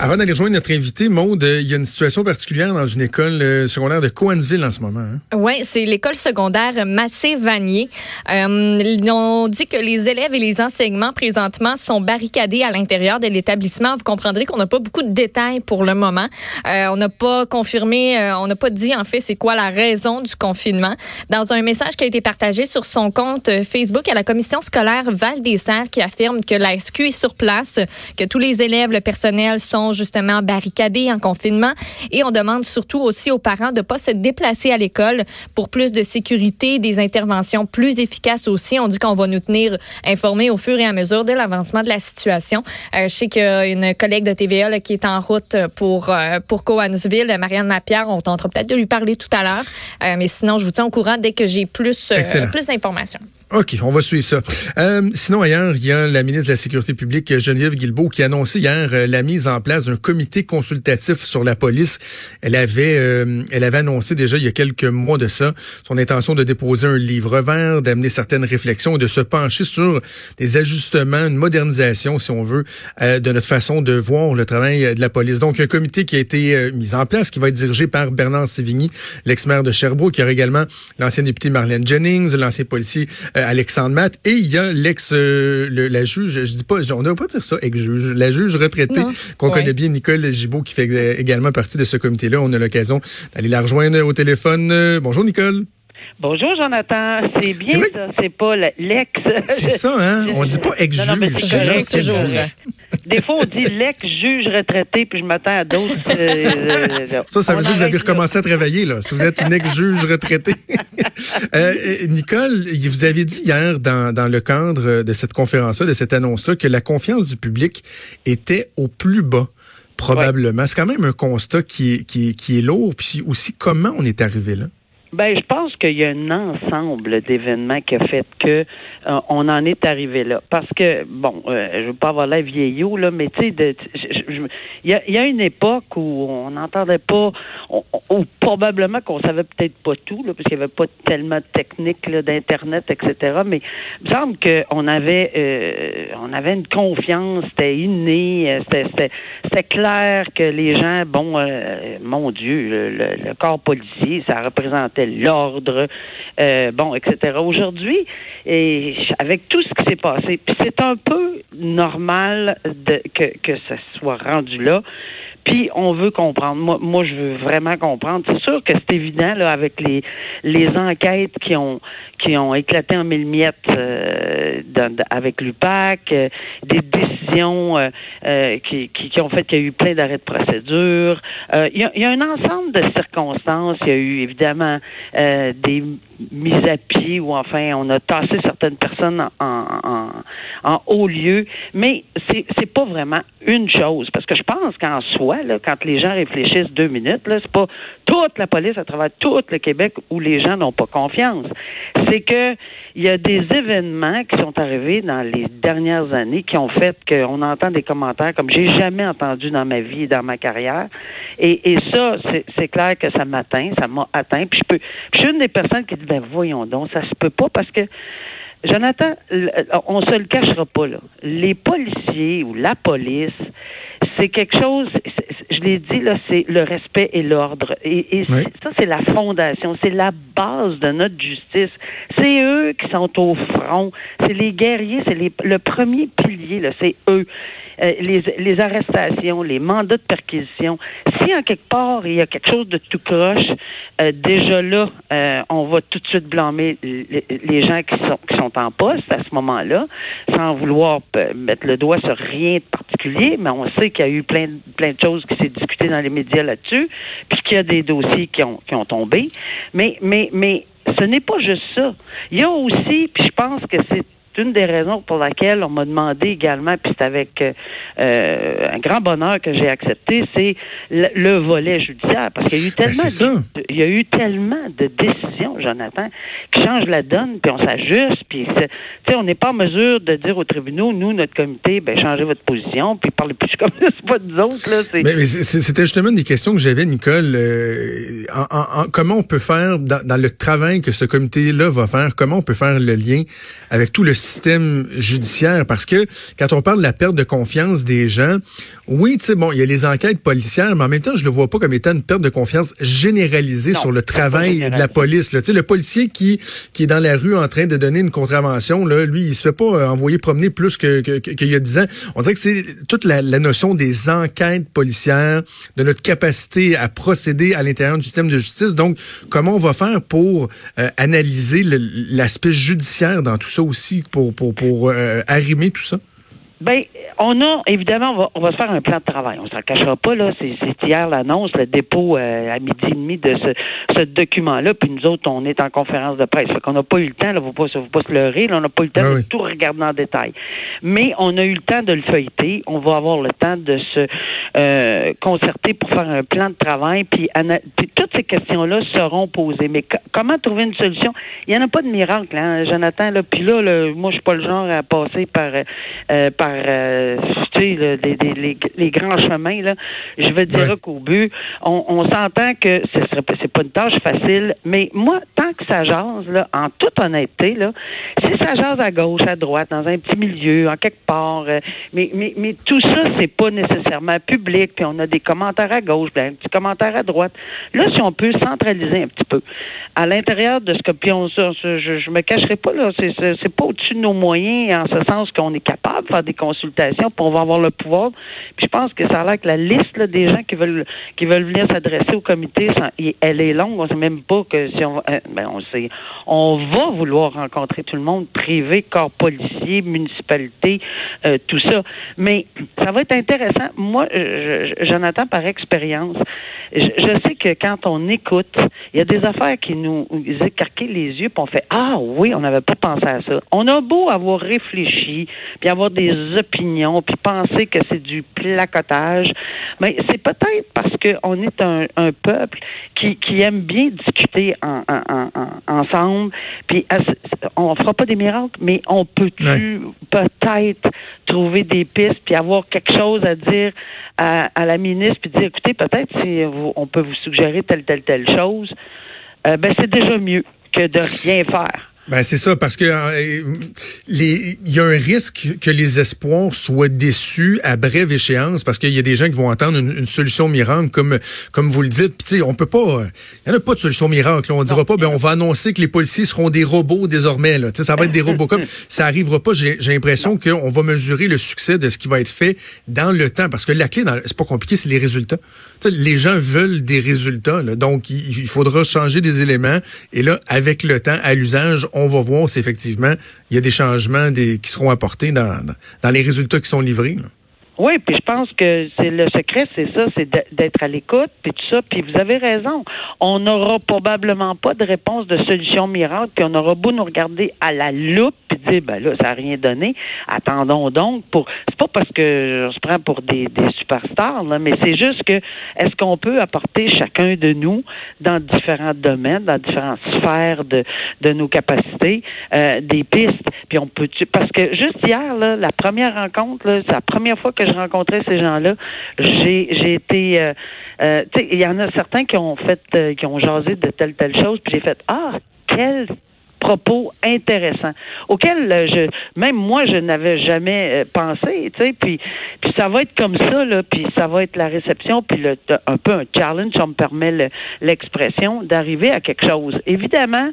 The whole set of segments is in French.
Avant d'aller rejoindre notre invité, Maude, il y a une situation particulière dans une école euh, secondaire de Coansville en ce moment. Hein? Oui, c'est l'école secondaire Massé-Vanier. Euh, ont dit que les élèves et les enseignements présentement sont barricadés à l'intérieur de l'établissement. Vous comprendrez qu'on n'a pas beaucoup de détails pour le moment. Euh, on n'a pas confirmé, euh, on n'a pas dit en fait c'est quoi la raison du confinement. Dans un message qui a été partagé sur son compte Facebook, a la commission scolaire Val des Serres qui affirme que la SQ est sur place, que tous les élèves, le personnel sont justement barricadés en confinement. Et on demande surtout aussi aux parents de ne pas se déplacer à l'école pour plus de sécurité, des interventions plus efficaces aussi. On dit qu'on va nous tenir informés au fur et à mesure de l'avancement de la situation. Euh, je sais qu'il y a une collègue de TVA là, qui est en route pour, euh, pour Coansville, Marianne Lapierre. On tentera peut-être de lui parler tout à l'heure. Euh, mais sinon, je vous tiens au courant dès que j'ai plus, euh, plus d'informations. OK, on va suivre ça. Sinon, ailleurs, il y a la ministre de la Sécurité publique, Geneviève Guilbeault, qui a annoncé hier la mise en place d'un comité consultatif sur la police. Elle avait, euh, elle avait annoncé déjà il y a quelques mois de ça son intention de déposer un livre vert, d'amener certaines réflexions et de se pencher sur des ajustements, une modernisation, si on veut, euh, de notre façon de voir le travail de la police. Donc, un comité qui a été euh, mis en place, qui va être dirigé par Bernard Sévigny, l'ex-maire de Sherbrooke, qui a également l'ancien député Marlène Jennings, l'ancien policier euh, Alexandre Matt, et il y a l'ex, euh, la juge, je dis pas, on ne doit pas dire ça, ex-juge, la juge retraitée qu'on Ouais. connaît bien, Nicole Gibault, qui fait ex- également partie de ce comité-là. On a l'occasion d'aller la rejoindre au téléphone. Euh, Bonjour, Nicole. Bonjour, Jonathan. C'est bien ça, c'est pas le- l'ex. C'est ça, hein? On dit pas ex-juge. Non, non, mais c'est correct, toujours. Des fois, on dit l'ex-juge retraité, puis je m'attends à d'autres. euh, euh, Ça, ça veut dire que vous avez recommencé à travailler, là. Si vous êtes une ex-juge retraitée. Euh, euh, Nicole, vous avez dit hier, dans, dans le cadre de cette conférence-là, de cette annonce-là, que la confiance du public était au plus bas, probablement. C'est quand même un constat qui est, qui est, qui est lourd. Puis aussi, comment on est arrivé là? Ben, je pense qu'il y a un ensemble d'événements qui a fait que euh, on en est arrivé là. Parce que, bon, euh, je veux pas avoir l'air vieillot, là, mais tu sais, il y a, une époque où on n'entendait pas, ou probablement qu'on savait peut-être pas tout, parce qu'il n'y avait pas tellement de techniques là, d'Internet, etc. Mais il me semble qu'on avait, euh, avait une confiance, c'était inné, euh, c'était, clair que les gens, bon, euh, mon Dieu, le, corps policier, ça représentait l'ordre, bon, etc. Aujourd'hui, avec tout ce qui s'est passé, c'est un peu normal de, que, que soit rendu là. Puis on veut comprendre. Moi, je veux vraiment comprendre. C'est sûr que c'est évident là avec les les enquêtes qui ont qui ont éclaté en mille miettes euh, avec l'UPAC, euh, des décisions euh, euh, qui, qui, ont fait qu'il y a eu plein d'arrêts de procédure. Il, y a, un ensemble de circonstances. Il y a eu évidemment des mises à pied ou enfin on a tassé certaines personnes en haut lieu, mais c'est c'est pas vraiment une chose parce que je pense qu'en soi quand les gens réfléchissent deux minutes c'est pas toute la police à travers tout le Québec où les gens n'ont pas confiance. C'est que il y a des événements qui sont arrivés dans les dernières années qui ont fait qu'on entend des commentaires comme j'ai jamais entendu dans ma vie et dans ma carrière. Et, ça, c'est- clair que ça m'atteint, ça m'a atteint. Puis je peux, suis une des personnes qui dit ben voyons donc, ça se peut pas parce que Jonathan, on se le cachera pas là. Les policiers ou la police, c'est quelque chose. Je l'ai dit là, c'est le respect et l'ordre. Et, et Oui. c'est- ça, c'est la fondation, c'est la base de notre justice. C'est eux qui sont au front. C'est les guerriers, c'est le premier pilier. Là, c'est eux. Euh, les, les arrestations, les mandats de perquisition. Si en quelque part il y a quelque chose de tout croche, euh, déjà là, euh, on va tout de suite blâmer les, les gens qui sont qui sont en poste à ce moment-là, sans vouloir mettre le doigt sur rien de particulier, mais on sait qu'il y a eu plein de- plein de choses qui s'est discutées dans les médias là-dessus, puis qu'il y a des dossiers qui ont qui ont tombé. Mais mais mais ce n'est pas juste ça. Il y a aussi, puis je pense que c'est une des raisons pour laquelle on m'a demandé également, puis c'est avec euh, un grand bonheur que j'ai accepté, c'est le, volet judiciaire, parce qu'il y a eu Ben, tellement, de, il y a eu tellement de décisions, Jonathan, qui changent la donne, puis on s'ajuste, puis on n'est pas en mesure de dire aux tribunaux, nous, notre comité, ben changez votre position, puis parlez plus comme ça, c'est pas nous autres là, Mais, c'était justement une des questions que j'avais, Nicole. euh, en- en- en- comment on peut faire dans, dans le travail que ce comité-là va faire, comment on peut faire le lien avec tout le système judiciaire? Parce que quand on parle de la perte de confiance des gens, oui, tu sais, bon, il y a les enquêtes policières, mais en même temps, je le vois pas comme étant une perte de confiance généralisée Non, sur le travail de la police. Là. Tu sais, le policier qui, qui est dans la rue en train de donner une contravention, là, lui, il se fait pas euh, envoyer promener plus que, que- que- qu'il y a dix ans. On dirait que c'est toute la, la notion des enquêtes policières, de notre capacité à procéder à l'intérieur du système de justice. Donc, comment on va faire pour euh, analyser l'aspect judiciaire dans tout ça aussi, pour, pour, pour euh, arrimer tout ça? Ben, on a, évidemment, on va, on va se faire un plan de travail. On s'en cachera pas, là. C'est hier l'annonce, le dépôt euh, à midi et demi de ce, ce document-là. Puis nous autres, on est en conférence de presse. Fait qu'on n'a pas eu le temps, là, faut pas, faut pas se leurrer, là, on n'a pas eu le temps Ah de oui. tout regarder en détail. Mais on a eu le temps de le feuilleter. On va avoir le temps de se euh, concerter pour faire un plan de travail. Puis, puis toutes ces questions-là seront posées. Mais co- comment trouver une solution? Il n'y en a pas de miracle, hein, Jonathan. Là. Puis là, là, moi, je suis pas le genre à passer par, euh, par euh, tu sais, là, des- des- les, les grands chemins. Là. Je veux dire Ouais. qu'au but, on, on s'entend que ce serait pas- c'est pas une tâche facile. Mais moi, tant que ça jase, là, en toute honnêteté, là, si ça jase à gauche, à droite, dans un petit milieu, en quelque part, euh, mais, mais, mais tout ça, c'est pas nécessairement public, puis on a des commentaires à gauche, puis un petit commentaire à droite. Là, si on peut centraliser un petit peu à l'intérieur de ce que, puis on, je, je me cacherai pas, là, c'est pas au-dessus de nos moyens, en ce sens qu'on est capable de faire des consultations, puis on va avoir le pouvoir. Puis je pense que ça a l'air que la liste des gens qui veulent qui veulent venir s'adresser au comité, ça- elle est longue. On sait même pas que si on, euh, ben on sait, on va vouloir rencontrer tout le monde, privé, corps policier, municipalité, euh, tout ça. Mais ça va être intéressant. Moi, euh, je- Jonathan, par expérience, je, je sais que quand on écoute, il y a des affaires qui nous écarquillent les yeux, puis on fait ah oui, on n'avait pas pensé à ça. On a beau avoir réfléchi, puis avoir des opinions, puis penser que c'est du placotage, mais c'est peut-être parce qu'on est un, un peuple qui, qui aime bien discuter en, en- en- en- ensemble, puis on fera pas des miracles, mais on peut-tu peut-être trouver des pistes, puis avoir quelque chose à dire à, à la ministre, puis dire, écoutez, peut-être si vous- on peut vous suggérer telle, telle, telle chose, euh, ben c'est déjà mieux que de rien faire. Ben c'est ça parce que euh, il y a un risque que les espoirs soient déçus à brève échéance parce qu'il y a des gens qui vont entendre une, une solution miracle comme comme vous le dites. Puis tu sais, on peut pas euh, il y en a pas de solution miracle. On dira pas ben on va annoncer que les policiers seront des robots désormais là. Tu sais, ça va être des robots comme ça arrivera pas. J'ai j'ai l'impression qu'on va mesurer le succès de ce qui va être fait dans le temps parce que la clé c'est pas compliqué, c'est les résultats. Tu sais, les gens veulent des résultats là. donc il, il faudra changer des éléments et là avec le temps à l'usage on va voir si effectivement il y a des changements qui seront apportés dans, les résultats qui sont livrés. Oui, puis je pense que c'est le secret, c'est ça, c'est d'être à l'écoute, puis tout ça. Puis vous avez raison. On n'aura probablement pas de réponse de solution miracle, puis on aura beau nous regarder à la loupe, ben là, ça n'a rien donné. Attendons donc pour. C'est pas parce que on se prend pour des, des superstars, là, mais c'est juste que est-ce qu'on peut apporter chacun de nous dans différents domaines, dans différentes sphères de, de nos capacités, euh, des pistes? Puis on peut parce que juste hier, là, la première rencontre, c'est la première fois que je rencontrais ces gens-là. J'ai j'ai été euh, euh, tu sais, il y en a certains qui ont fait euh, qui ont jasé de telle telle chose, puis j'ai fait Ah, quel propos intéressants auxquels euh, je même moi je n'avais jamais euh, pensé tu sais puis puis ça va être comme ça là puis ça va être la réception puis un peu un challenge si on me permet le- l'expression d'arriver à quelque chose. Évidemment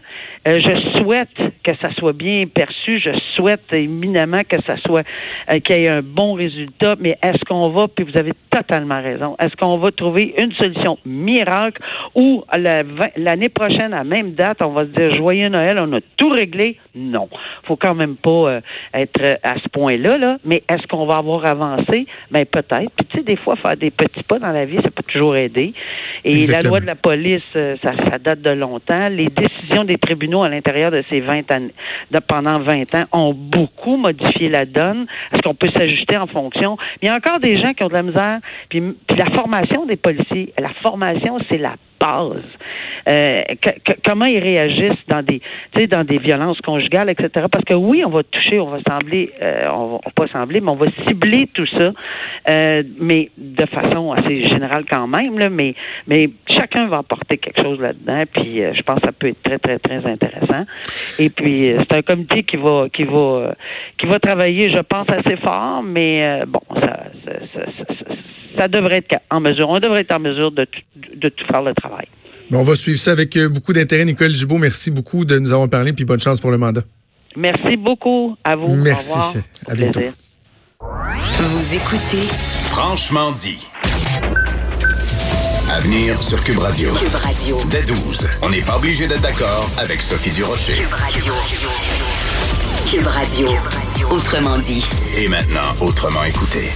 euh, je souhaite que ça soit bien perçu je souhaite éminemment que ça soit qu'il y ait un bon résultat mais est-ce qu'on va puis vous avez totalement raison est-ce qu'on va trouver une solution miracle ou l'année prochaine à la même date on va se dire joyeux Noël on a tout régler? Non. faut quand même pas euh, être à ce point-là, là. mais est-ce qu'on va avoir avancé? Ben peut-être. Puis tu sais, des fois, faire des petits pas dans la vie, ça peut toujours aider. Et la loi de la police, euh, ça, ça, date de longtemps. Les décisions des tribunaux à l'intérieur de ces 20 années, de, pendant 20 ans, ont beaucoup modifié la donne. Est-ce qu'on peut s'ajuster en fonction? il y a encore des gens qui ont de la misère. Puis, puis la formation des policiers, la formation, c'est la base. Euh, comment ils réagissent dans des, dans des violences conjugales, etc. Parce que oui, on va toucher, on va sembler, euh, on va pas sembler, mais on va cibler tout ça, euh, mais de façon assez générale quand même. Là, mais, mais chacun va apporter quelque chose là-dedans. Puis je pense que ça peut être très, très, très intéressant. Et puis c'est un comité qui va, qui va, qui va travailler, je pense, assez fort, mais bon, ça, ça, ça, ça devrait être en mesure, on devrait être en mesure de, de tout faire le travail. on va suivre ça avec euh, beaucoup d'intérêt. Nicole Gibault, merci beaucoup de nous avoir parlé, puis bonne chance pour le mandat. Merci beaucoup à vous. Merci. Au revoir. À bientôt. Vous écoutez Franchement dit. Avenir sur Cube Radio. Cube Radio. Dès 12. On n'est pas obligé d'être d'accord avec Sophie Durocher. Cube Radio. Cube Radio. Autrement dit. Et maintenant, autrement écouté.